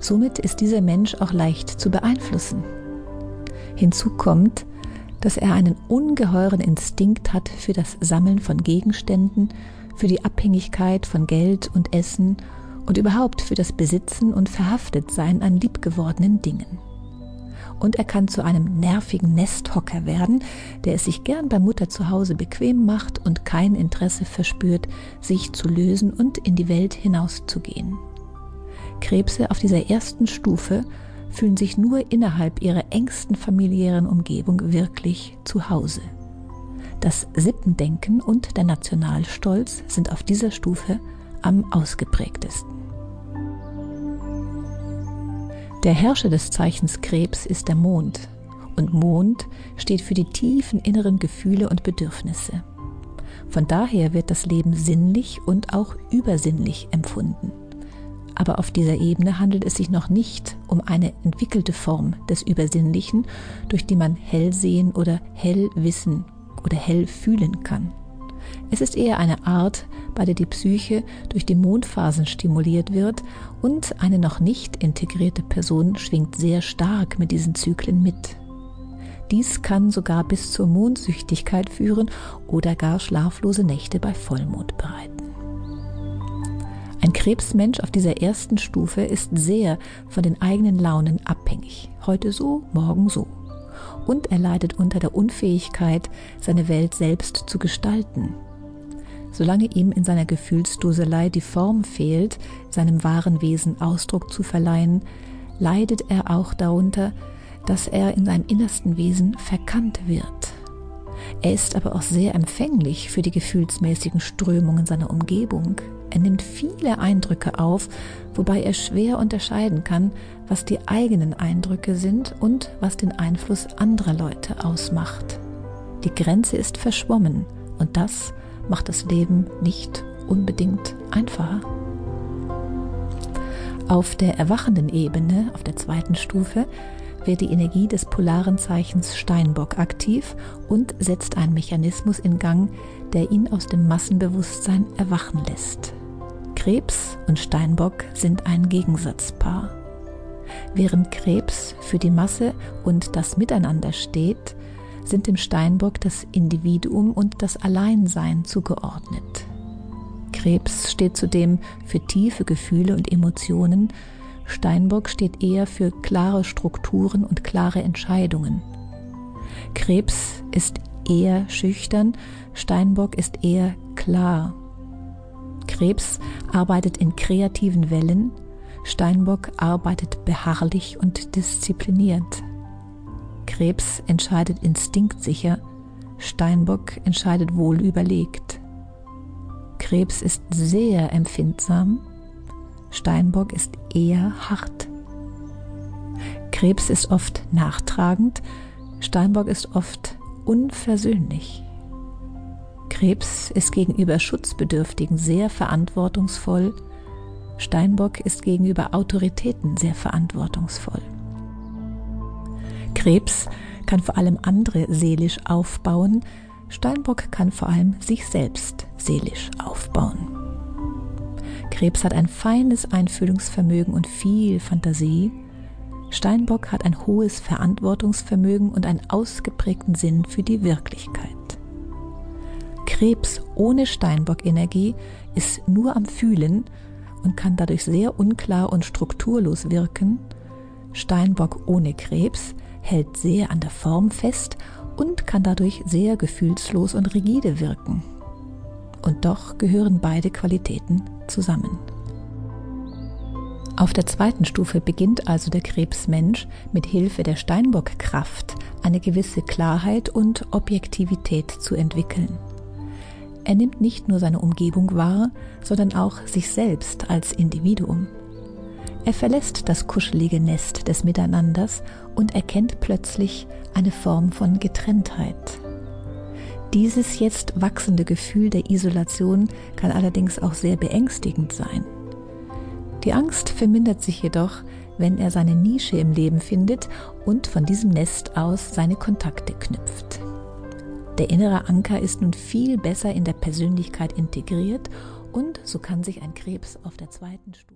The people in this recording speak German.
Somit ist dieser Mensch auch leicht zu beeinflussen. Hinzu kommt, dass er einen ungeheuren Instinkt hat für das Sammeln von Gegenständen, für die Abhängigkeit von Geld und Essen und überhaupt für das Besitzen und Verhaftetsein an liebgewordenen Dingen. Und er kann zu einem nervigen Nesthocker werden, der es sich gern bei Mutter zu Hause bequem macht und kein Interesse verspürt, sich zu lösen und in die Welt hinauszugehen. Krebse auf dieser ersten Stufe fühlen sich nur innerhalb ihrer engsten familiären Umgebung wirklich zu Hause. Das Sippendenken und der Nationalstolz sind auf dieser Stufe am ausgeprägtesten. Der Herrscher des Zeichens Krebs ist der Mond und Mond steht für die tiefen inneren Gefühle und Bedürfnisse. Von daher wird das Leben sinnlich und auch übersinnlich empfunden. Aber auf dieser Ebene handelt es sich noch nicht um eine entwickelte Form des Übersinnlichen, durch die man hell sehen oder hell wissen oder hell fühlen kann. Es ist eher eine Art, bei der die Psyche durch die Mondphasen stimuliert wird und eine noch nicht integrierte Person schwingt sehr stark mit diesen Zyklen mit. Dies kann sogar bis zur Mondsüchtigkeit führen oder gar schlaflose Nächte bei Vollmond bereiten. Ein Krebsmensch auf dieser ersten Stufe ist sehr von den eigenen Launen abhängig. Heute so, morgen so. Und er leidet unter der Unfähigkeit, seine Welt selbst zu gestalten. Solange ihm in seiner Gefühlsduselei die Form fehlt, seinem wahren Wesen Ausdruck zu verleihen, leidet er auch darunter, dass er in seinem innersten Wesen verkannt wird. Er ist aber auch sehr empfänglich für die gefühlsmäßigen Strömungen seiner Umgebung. Er nimmt viele Eindrücke auf, wobei er schwer unterscheiden kann, was die eigenen Eindrücke sind und was den Einfluss anderer Leute ausmacht. Die Grenze ist verschwommen und das macht das Leben nicht unbedingt einfacher. Auf der erwachenden Ebene, auf der zweiten Stufe, wird die Energie des polaren Zeichens Steinbock aktiv und setzt einen Mechanismus in Gang, der ihn aus dem Massenbewusstsein erwachen lässt. Krebs und Steinbock sind ein Gegensatzpaar. Während Krebs für die Masse und das Miteinander steht, sind dem Steinbock das Individuum und das Alleinsein zugeordnet. Krebs steht zudem für tiefe Gefühle und Emotionen, Steinbock steht eher für klare Strukturen und klare Entscheidungen. Krebs ist eher schüchtern, Steinbock ist eher klar. Krebs arbeitet in kreativen Wellen, Steinbock arbeitet beharrlich und diszipliniert. Krebs entscheidet instinktsicher, Steinbock entscheidet wohl überlegt. Krebs ist sehr empfindsam, Steinbock ist eher hart. Krebs ist oft nachtragend, Steinbock ist oft unversöhnlich. Krebs ist gegenüber Schutzbedürftigen sehr verantwortungsvoll, Steinbock ist gegenüber Autoritäten sehr verantwortungsvoll. Krebs kann vor allem andere seelisch aufbauen, Steinbock kann vor allem sich selbst seelisch aufbauen. Krebs hat ein feines Einfühlungsvermögen und viel Fantasie. Steinbock hat ein hohes Verantwortungsvermögen und einen ausgeprägten Sinn für die Wirklichkeit. Krebs ohne Steinbock-Energie ist nur am Fühlen und kann dadurch sehr unklar und strukturlos wirken. Steinbock ohne Krebs hält sehr an der Form fest und kann dadurch sehr gefühlslos und rigide wirken. Und doch gehören beide Qualitäten zusammen. Auf der zweiten Stufe beginnt also der Krebsmensch mit Hilfe der Steinbock-Kraft eine gewisse Klarheit und Objektivität zu entwickeln. Er nimmt nicht nur seine Umgebung wahr, sondern auch sich selbst als Individuum. Er verlässt das kuschelige Nest des Miteinanders und erkennt plötzlich eine Form von Getrenntheit. Dieses jetzt wachsende Gefühl der Isolation kann allerdings auch sehr beängstigend sein. Die Angst vermindert sich jedoch, wenn er seine Nische im Leben findet und von diesem Nest aus seine Kontakte knüpft. Der innere Anker ist nun viel besser in der Persönlichkeit integriert und so kann sich ein Krebs auf der zweiten Stufe